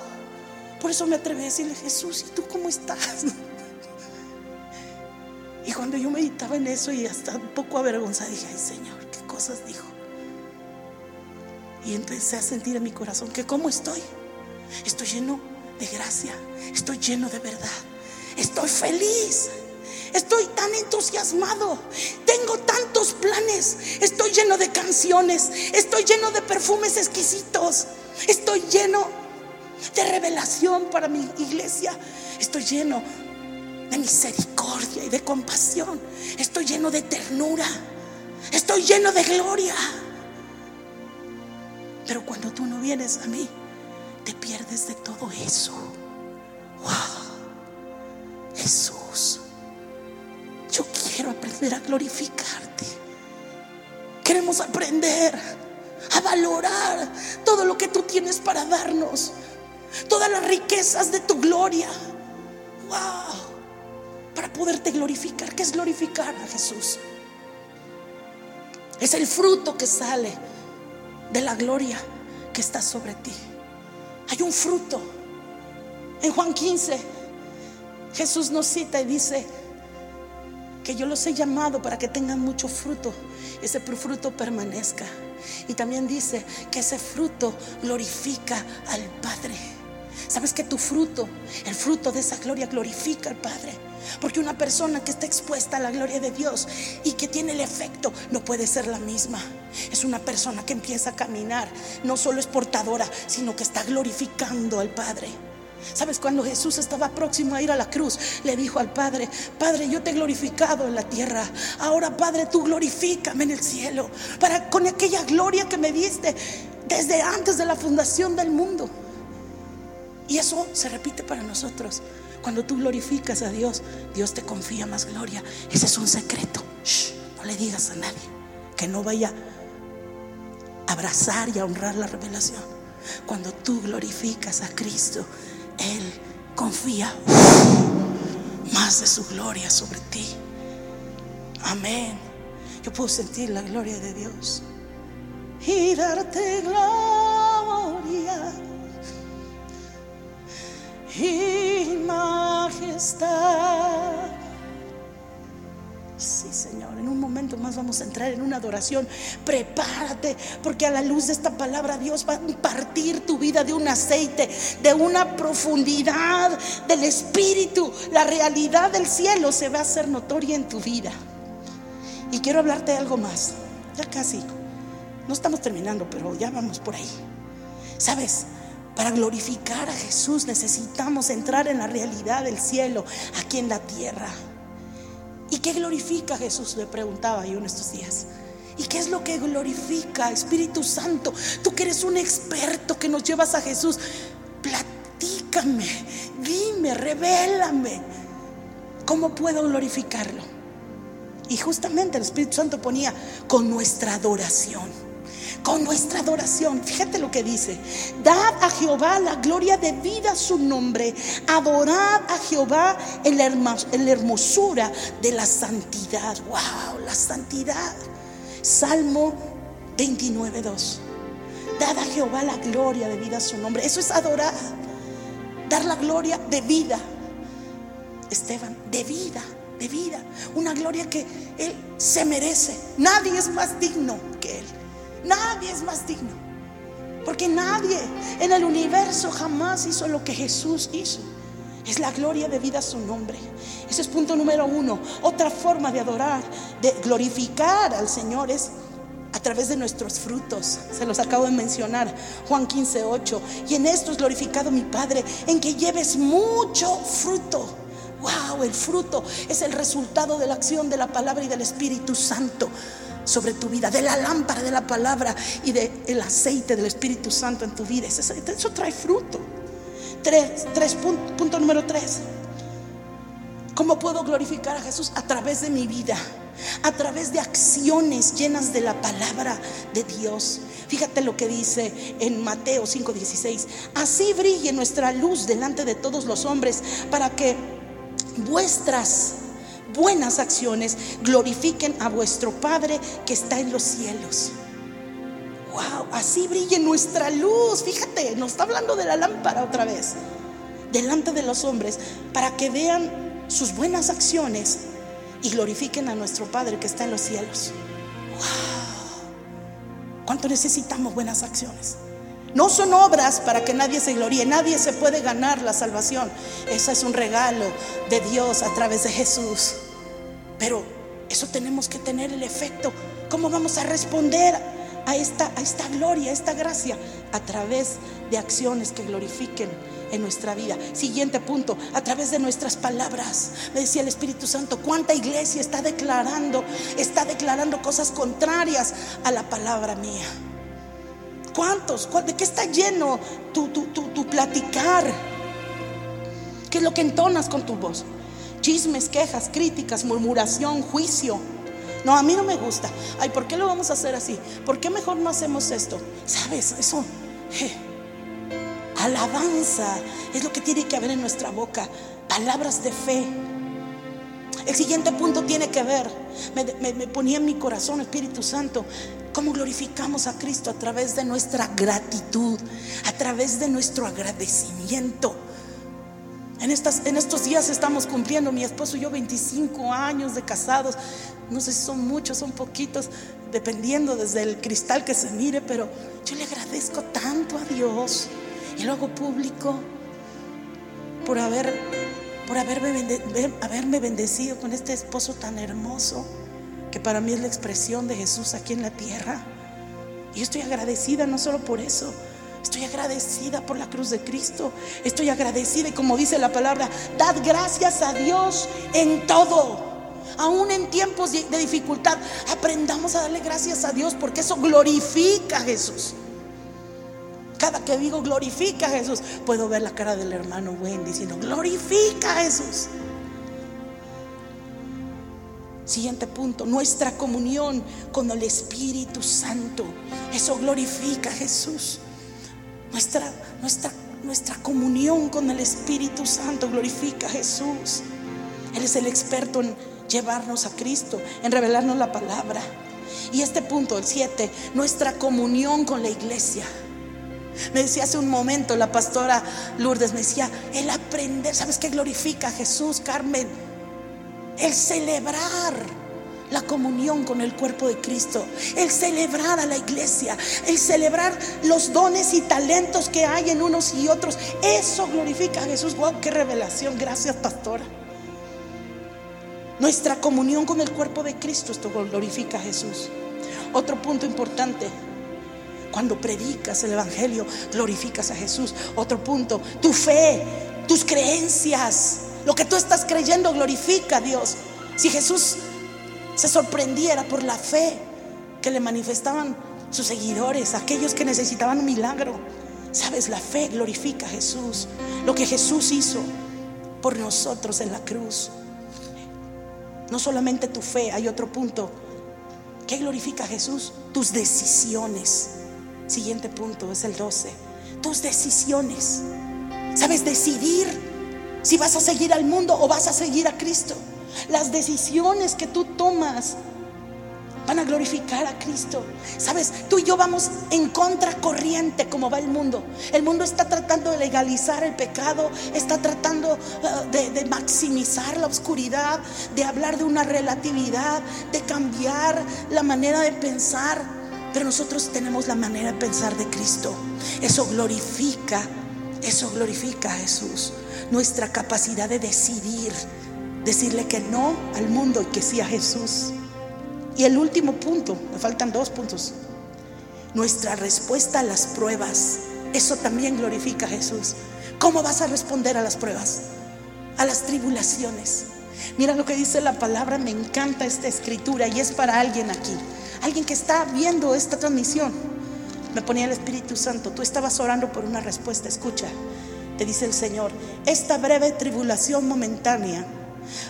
Speaker 1: Por eso me atreví a decirle, Jesús, ¿y tú cómo estás? Y cuando yo meditaba en eso y hasta un poco avergonzada, dije, ay Señor, ¿qué cosas dijo? Y empecé a sentir en mi corazón que cómo estoy. Estoy lleno de gracia. Estoy lleno de verdad. Estoy feliz. Estoy tan entusiasmado. Tengo tantos planes. Estoy lleno de canciones. Estoy lleno de perfumes exquisitos. Estoy lleno de revelación para mi iglesia. Estoy lleno de misericordia y de compasión. Estoy lleno de ternura. Estoy lleno de gloria. Pero cuando tú no vienes a mí, te pierdes de todo eso. Wow, Jesús, yo quiero aprender a glorificarte. Queremos aprender a valorar todo lo que tú tienes para darnos, todas las riquezas de tu gloria. Wow, para poderte glorificar. ¿Qué es glorificar a Jesús? Es el fruto que sale de la gloria que está sobre ti. Hay un fruto. En Juan 15, Jesús nos cita y dice, que yo los he llamado para que tengan mucho fruto, ese fruto permanezca. Y también dice que ese fruto glorifica al Padre. Sabes que tu fruto, el fruto de esa gloria glorifica al Padre. Porque una persona que está expuesta a la gloria de Dios y que tiene el efecto no puede ser la misma. Es una persona que empieza a caminar. No solo es portadora, sino que está glorificando al Padre. ¿Sabes? Cuando Jesús estaba próximo a ir a la cruz, le dijo al Padre, Padre, yo te he glorificado en la tierra. Ahora, Padre, tú glorifícame en el cielo. Para con aquella gloria que me diste desde antes de la fundación del mundo. Y eso se repite para nosotros. Cuando tú glorificas a Dios, Dios te confía más gloria. Ese es un secreto. no le digas a nadie que no vaya a abrazar y a honrar la revelación. Cuando tú glorificas a Cristo, Él confía más de su gloria sobre ti. Amén. Yo puedo sentir la gloria de Dios y darte gloria y majestad. Sí, Señor, en un momento más vamos a entrar en una adoración. Prepárate, porque a la luz de esta palabra Dios va a impartir tu vida de un aceite, de una profundidad del Espíritu. La realidad del cielo se va a hacer notoria en tu vida. Y quiero hablarte de algo más. Ya casi. No estamos terminando, pero ya vamos por ahí. ¿Sabes? Para glorificar a Jesús necesitamos entrar en la realidad del cielo aquí en la tierra. ¿Y qué glorifica a Jesús? Le preguntaba yo en estos días. ¿Y qué es lo que glorifica, Espíritu Santo? Tú que eres un experto que nos llevas a Jesús, platícame, dime, revélame. ¿Cómo puedo glorificarlo? Y justamente el Espíritu Santo ponía con nuestra adoración con nuestra adoración. Fíjate lo que dice. Dad a Jehová la gloria de vida su nombre. Adorad a Jehová en la hermosura de la santidad. Wow, la santidad. Salmo 29, 2. Dad a Jehová la gloria de vida su nombre. Eso es adorar. Dar la gloria de vida. Esteban, de vida, de vida. Una gloria que Él se merece. Nadie es más digno que Él. Nadie es más digno. Porque nadie en el universo jamás hizo lo que Jesús hizo. Es la gloria de vida a su nombre. Ese es punto número uno. Otra forma de adorar, de glorificar al Señor es a través de nuestros frutos. Se los acabo de mencionar. Juan 15, 8. Y en esto es glorificado mi Padre, en que lleves mucho fruto. Wow, el fruto es el resultado de la acción de la palabra y del Espíritu Santo sobre tu vida, de la lámpara de la palabra y del aceite del Espíritu Santo en tu vida. Eso, eso trae fruto. Tres, tres punto, número tres. ¿Cómo puedo glorificar a Jesús? A través de mi vida, a través de acciones llenas de la palabra de Dios. Fíjate lo que dice en Mateo 5:16. Así brille nuestra luz delante de todos los hombres para que vuestras buenas acciones glorifiquen a vuestro Padre que está en los cielos. Wow, así brille nuestra luz. Fíjate, nos está hablando de la lámpara otra vez. Delante de los hombres, para que vean sus buenas acciones y glorifiquen a nuestro Padre que está en los cielos. Wow. ¿Cuánto necesitamos buenas acciones? No son obras para que nadie se gloríe, nadie se puede ganar la salvación. Eso es un regalo de Dios a través de Jesús. Pero eso tenemos que tener el efecto. ¿Cómo vamos a responder a esta, a esta gloria, a esta gracia? A través de acciones que glorifiquen en nuestra vida. Siguiente punto, a través de nuestras palabras. Me decía el Espíritu Santo, ¿cuánta iglesia está declarando, está declarando cosas contrarias a la palabra mía? ¿Cuántos? ¿De qué está lleno tu, tu, tu platicar? ¿Qué es lo que entonas con tu voz? Chismes, quejas, críticas, murmuración, juicio. No, a mí no me gusta. Ay, ¿por qué lo vamos a hacer así? ¿Por qué mejor no hacemos esto? ¿Sabes? Eso. alabanza es lo que tiene que haber en nuestra boca. Palabras de fe. El siguiente punto tiene que ver, me, me ponía en mi corazón Espíritu Santo, cómo glorificamos a Cristo a través de nuestra gratitud, a través de nuestro agradecimiento. En, estas, en estos días estamos cumpliendo, mi esposo y yo, 25 años de casados. No sé si son muchos, son poquitos, dependiendo desde el cristal que se mire, pero yo le agradezco tanto a Dios y luego público por, haber, por haberme, haberme bendecido con este esposo tan hermoso, que para mí es la expresión de Jesús aquí en la tierra. Y estoy agradecida no solo por eso, Estoy agradecida por la cruz de Cristo. Estoy agradecida y como dice la palabra, dad gracias a Dios en todo. Aún en tiempos de dificultad, aprendamos a darle gracias a Dios porque eso glorifica a Jesús. Cada que digo glorifica a Jesús, puedo ver la cara del hermano Wendy diciendo, glorifica a Jesús. Siguiente punto, nuestra comunión con el Espíritu Santo. Eso glorifica a Jesús. Nuestra, nuestra, nuestra comunión con el Espíritu Santo glorifica a Jesús. Él es el experto en llevarnos a Cristo, en revelarnos la palabra. Y este punto, el 7, nuestra comunión con la iglesia. Me decía hace un momento la pastora Lourdes, me decía, el aprender, ¿sabes qué glorifica a Jesús, Carmen? El celebrar la comunión con el cuerpo de Cristo, el celebrar a la iglesia, el celebrar los dones y talentos que hay en unos y otros. Eso glorifica a Jesús. Wow, qué revelación. Gracias, pastora. Nuestra comunión con el cuerpo de Cristo, esto glorifica a Jesús. Otro punto importante, cuando predicas el Evangelio, glorificas a Jesús. Otro punto, tu fe, tus creencias, lo que tú estás creyendo glorifica a Dios. Si Jesús se sorprendiera por la fe que le manifestaban sus seguidores, aquellos que necesitaban un milagro. Sabes, la fe glorifica a Jesús. Lo que Jesús hizo por nosotros en la cruz. No solamente tu fe, hay otro punto. ¿Qué glorifica a Jesús? Tus decisiones. Siguiente punto es el 12. Tus decisiones. ¿Sabes decidir si vas a seguir al mundo o vas a seguir a Cristo? Las decisiones que tú tomas van a glorificar a Cristo. Sabes, tú y yo vamos en contracorriente como va el mundo. El mundo está tratando de legalizar el pecado, está tratando de, de, maximizar la oscuridad, de hablar de una relatividad, de cambiar la manera de pensar. Pero nosotros tenemos la manera de pensar de Cristo. Eso glorifica, eso glorifica a Jesús. Nuestra capacidad de decidir decirle que no al mundo y que sí a Jesús. Y el último punto, me faltan dos puntos. Nuestra respuesta a las pruebas, eso también glorifica a Jesús. ¿Cómo vas a responder a las pruebas? A las tribulaciones. Mira lo que dice la palabra, me encanta esta escritura y es para alguien aquí. Alguien que está viendo esta transmisión. Me ponía el Espíritu Santo, tú estabas orando por una respuesta, escucha. Te dice el Señor, esta breve tribulación momentánea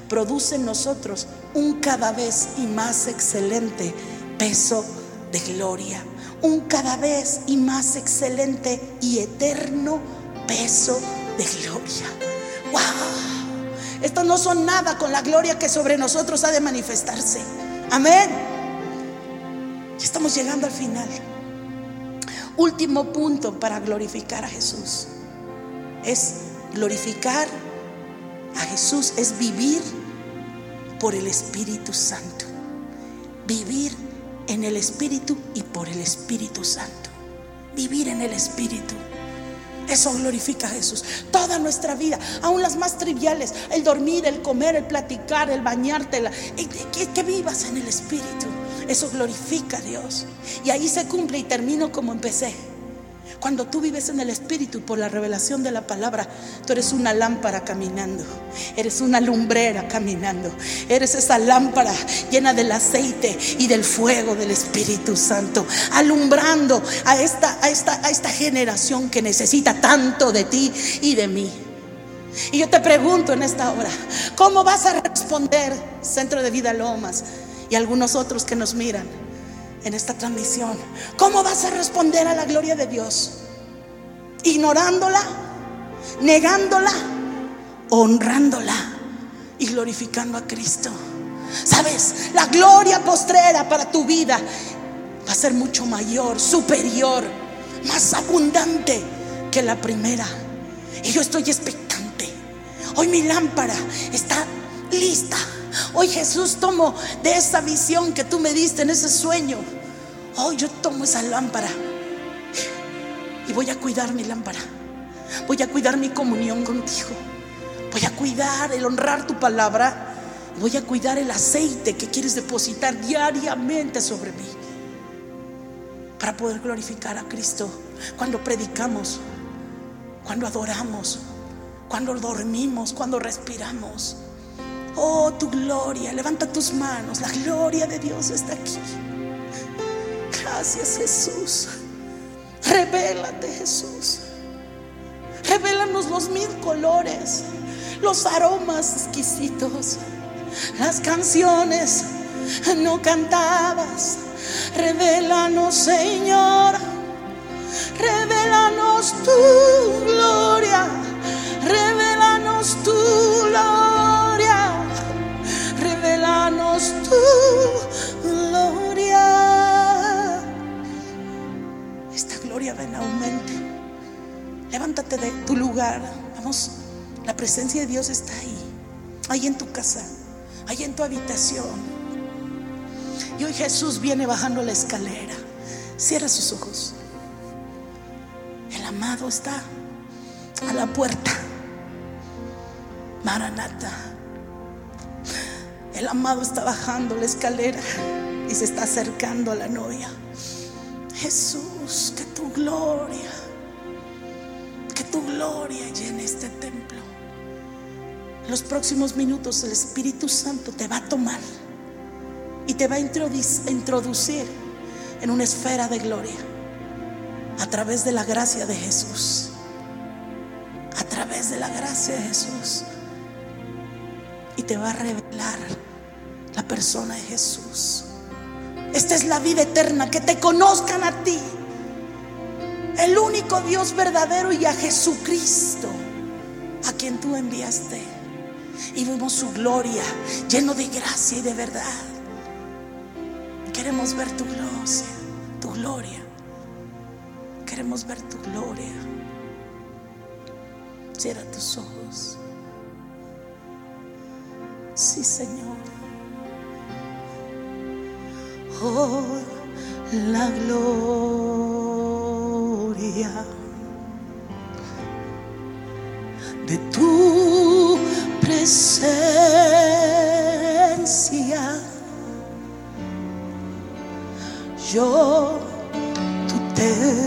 Speaker 1: produce en nosotros un cada vez y más excelente peso de gloria, un cada vez y más excelente y eterno peso de gloria. ¡Wow! Estos no son nada con la gloria que sobre nosotros ha de manifestarse. Amén. Ya estamos llegando al final. Último punto para glorificar a Jesús es glorificar a Jesús es vivir por el Espíritu Santo. Vivir en el Espíritu y por el Espíritu Santo. Vivir en el Espíritu. Eso glorifica a Jesús. Toda nuestra vida, aún las más triviales, el dormir, el comer, el platicar, el bañarte, que, que vivas en el Espíritu. Eso glorifica a Dios. Y ahí se cumple y termino como empecé. Cuando tú vives en el Espíritu por la revelación de la palabra, tú eres una lámpara caminando, eres una lumbrera caminando, eres esa lámpara llena del aceite y del fuego del Espíritu Santo, alumbrando a esta, a esta, a esta generación que necesita tanto de ti y de mí. Y yo te pregunto en esta hora, ¿cómo vas a responder, Centro de Vida Lomas y algunos otros que nos miran? En esta transmisión. ¿Cómo vas a responder a la gloria de Dios? ¿Ignorándola? ¿Negándola? ¿Honrándola? Y glorificando a Cristo. ¿Sabes? La gloria postrera para tu vida va a ser mucho mayor, superior, más abundante que la primera. Y yo estoy expectante. Hoy mi lámpara está lista. Hoy Jesús tomo de esa visión que tú me diste en ese sueño. Hoy yo tomo esa lámpara y voy a cuidar mi lámpara. Voy a cuidar mi comunión contigo. Voy a cuidar el honrar tu palabra. Voy a cuidar el aceite que quieres depositar diariamente sobre mí. Para poder glorificar a Cristo cuando predicamos, cuando adoramos, cuando dormimos, cuando respiramos. Oh, tu gloria, levanta tus manos. La gloria de Dios está aquí. Gracias Jesús. Revélate Jesús. Revélanos los mil colores, los aromas exquisitos, las canciones no cantadas. Revélanos Señor. Revélanos tu gloria. Revélanos tu gloria. Esta gloria ven aumente. Levántate de tu lugar. Vamos, la presencia de Dios está ahí. Ahí en tu casa. Ahí en tu habitación. Y hoy Jesús viene bajando la escalera. Cierra sus ojos. El amado está a la puerta. Maranata. El amado está bajando la escalera y se está acercando a la novia. Jesús, que tu gloria, que tu gloria llene este templo. Los próximos minutos el Espíritu Santo te va a tomar y te va a introducir en una esfera de gloria a través de la gracia de Jesús. A través de la gracia de Jesús. Y te va a revelar la persona de Jesús. Esta es la vida eterna, que te conozcan a ti, el único Dios verdadero y a Jesucristo, a quien tú enviaste. Y vimos su gloria, lleno de gracia y de verdad. Queremos ver tu gloria, tu gloria. Queremos ver tu gloria. Cierra tus ojos. Sí, Señor. Oh, la gloria de tu presencia yo tu templo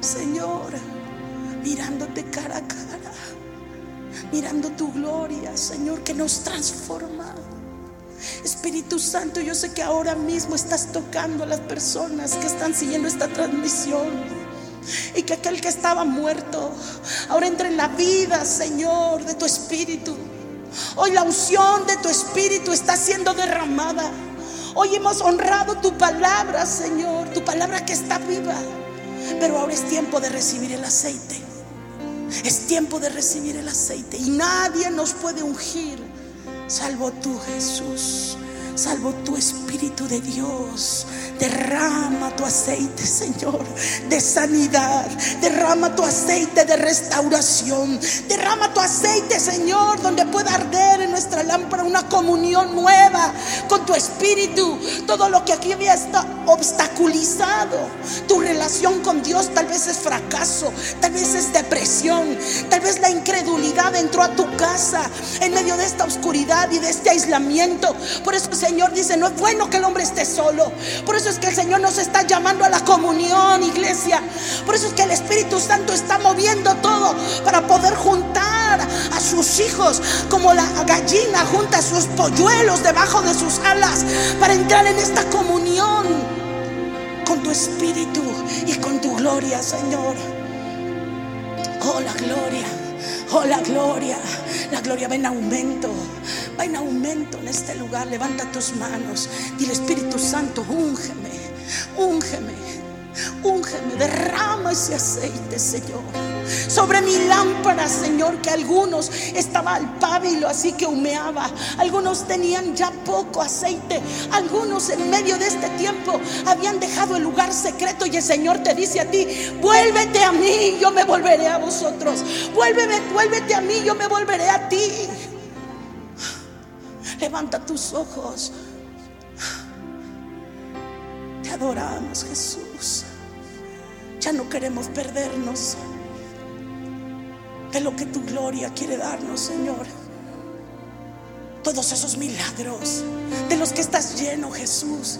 Speaker 1: Señor, mirándote cara a cara. Mirando tu gloria, Señor, que nos transforma. Espíritu Santo, yo sé que ahora mismo estás tocando a las personas que están siguiendo esta transmisión. Y que aquel que estaba muerto ahora entra en la vida, Señor, de tu Espíritu. Hoy la unción de tu Espíritu está siendo derramada. Hoy hemos honrado tu palabra, Señor, tu palabra que está viva. Pero ahora es tiempo de recibir el aceite. Es tiempo de recibir el aceite. Y nadie nos puede ungir salvo tú, Jesús. Salvo tu Espíritu de Dios. Derrama tu aceite, Señor, de sanidad. Derrama tu aceite de restauración. Derrama tu aceite, Señor, donde pueda arder en nuestra lámpara una comunión nueva con tu Espíritu. Todo lo que aquí había estado obstaculizado. Tu relación con Dios tal vez es fracaso, tal vez es depresión, tal vez la incredulidad entró a tu casa en medio de esta oscuridad y de este aislamiento. Por eso Señor dice, no es bueno que el hombre esté solo. Por eso es que el Señor nos está llamando a la comunión, iglesia. Por eso es que el Espíritu Santo está moviendo todo para poder juntar a sus hijos como la gallina junta sus polluelos debajo de sus alas para entrar en esta comunión con tu espíritu y con tu gloria, Señor. Oh, la gloria. Oh, la gloria. La gloria va en aumento. Va en aumento en este lugar. Levanta tus manos. Dile, Espíritu Santo, úngeme. Úngeme. Úngeme, derrama ese aceite, Señor. Sobre mi lámpara, Señor, que algunos estaba al pábilo, así que humeaba. Algunos tenían ya poco aceite. Algunos en medio de este tiempo habían dejado el lugar secreto y el Señor te dice a ti, vuélvete a mí, yo me volveré a vosotros. Vuélvete, vuélvete a mí, yo me volveré a ti. Levanta tus ojos. Te adoramos, Jesús. Ya no queremos perdernos de lo que tu gloria quiere darnos, Señor. Todos esos milagros de los que estás lleno, Jesús.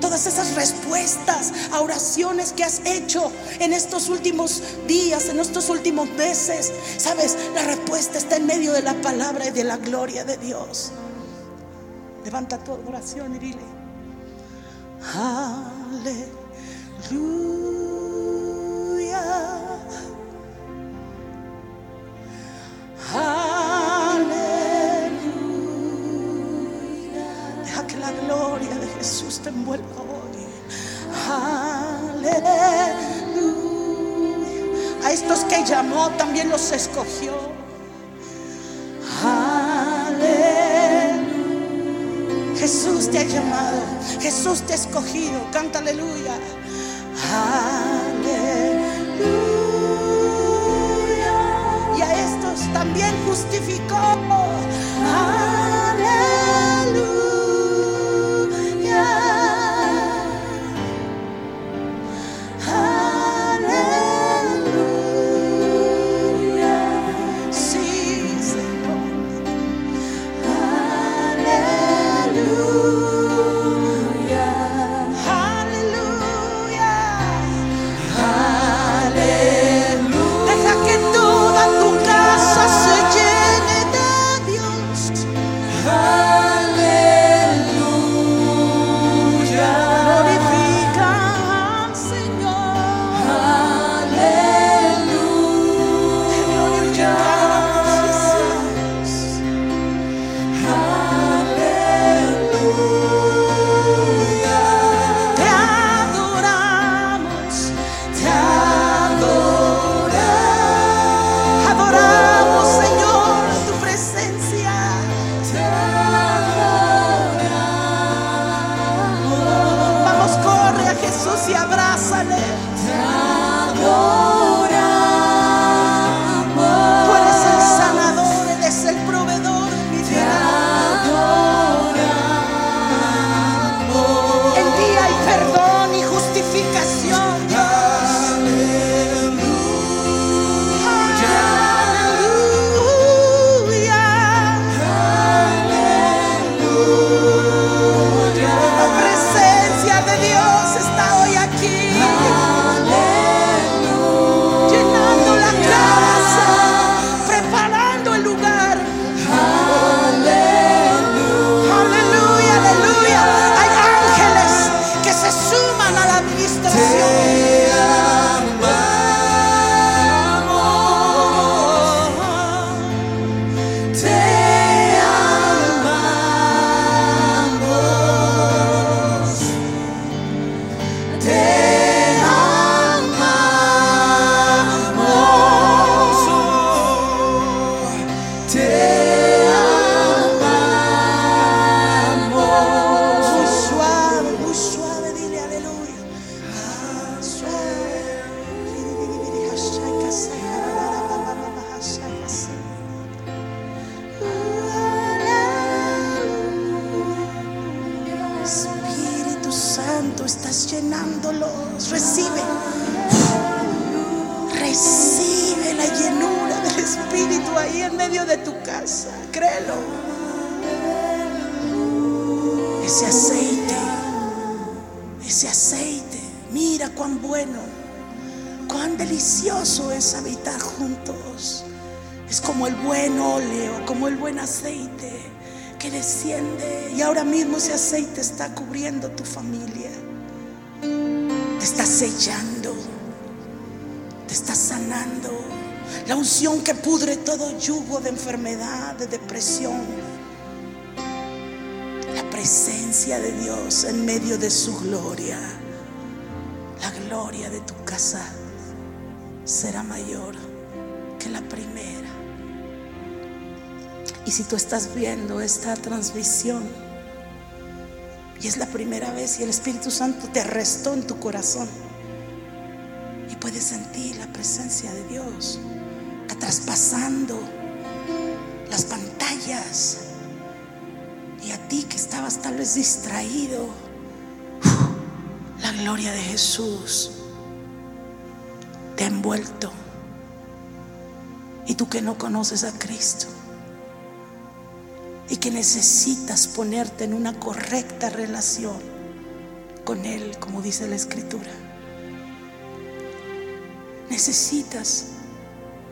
Speaker 1: Todas esas respuestas a oraciones que has hecho en estos últimos días, en estos últimos meses. Sabes, la respuesta está en medio de la palabra y de la gloria de Dios. Levanta tu oración y dile, aleluya. Aleluya. Deja que la gloria de Jesús te envuelva hoy. Aleluya. A estos que llamó también los escogió. Aleluya. Jesús te ha llamado. Jesús te ha escogido. Canta aleluya. Aleluya. También justificó. Aleluya. ministra. En medio de su gloria. La gloria de tu casa será mayor que la primera. Y si tú estás viendo esta transmisión y es la primera vez y el Espíritu Santo te arrestó en tu corazón y puedes sentir la presencia de Dios traspasando las pantallas y a ti que estabas tal vez distraído, la gloria de Jesús te ha envuelto. Y tú que no conoces a Cristo y que necesitas ponerte en una correcta relación con Él, como dice la Escritura. Necesitas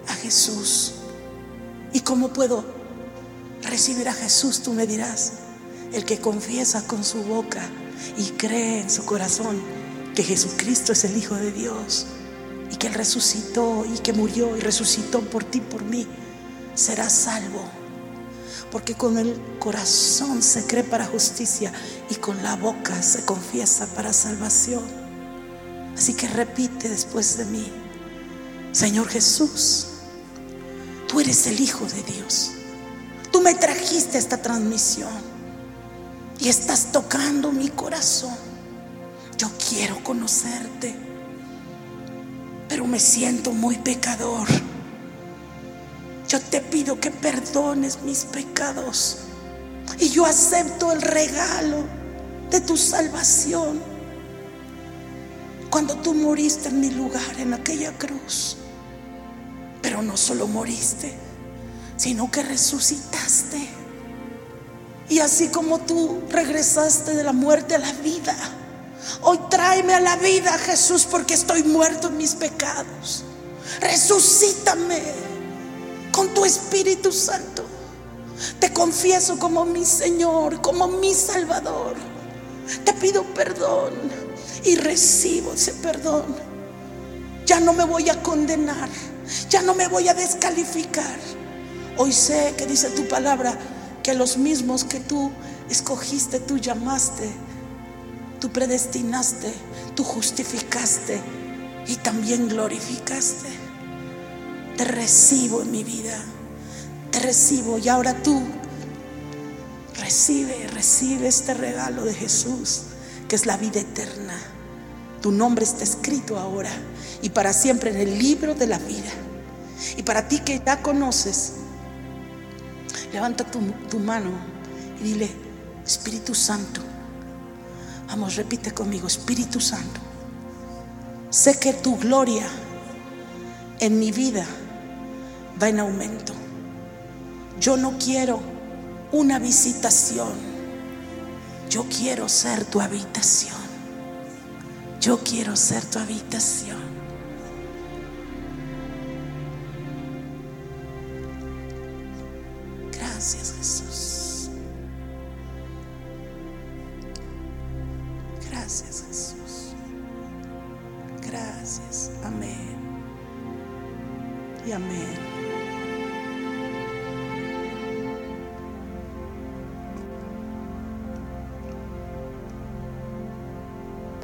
Speaker 1: a Jesús. ¿Y cómo puedo recibir a Jesús? Tú me dirás, el que confiesa con su boca y cree en su corazón que Jesucristo es el Hijo de Dios y que Él resucitó y que murió y resucitó por ti, por mí, será salvo. Porque con el corazón se cree para justicia y con la boca se confiesa para salvación. Así que repite después de mí, Señor Jesús, tú eres el Hijo de Dios. Tú me trajiste esta transmisión y estás tocando mi corazón. Yo quiero conocerte, pero me siento muy pecador. Yo te pido que perdones mis pecados y yo acepto el regalo de tu salvación. Cuando tú moriste en mi lugar, en aquella cruz, pero no solo moriste, sino que resucitaste. Y así como tú regresaste de la muerte a la vida, hoy tráeme a la vida, Jesús, porque estoy muerto en mis pecados. Resucítame con tu Espíritu Santo. Te confieso como mi Señor, como mi Salvador. Te pido perdón y recibo ese perdón. Ya no me voy a condenar, ya no me voy a descalificar. Hoy sé que dice tu palabra que los mismos que tú escogiste, tú llamaste, tú predestinaste, tú justificaste y también glorificaste. Te recibo en mi vida, te recibo y ahora tú recibe, recibe este regalo de Jesús, que es la vida eterna. Tu nombre está escrito ahora y para siempre en el libro de la vida. Y para ti que ya conoces, levanta tu, mano y dile, Espíritu Santo, vamos, repite conmigo, Espíritu Santo, sé que tu gloria en mi vida va en aumento. Yo no quiero una visitación, yo quiero ser tu habitación. Yo quiero ser tu habitación.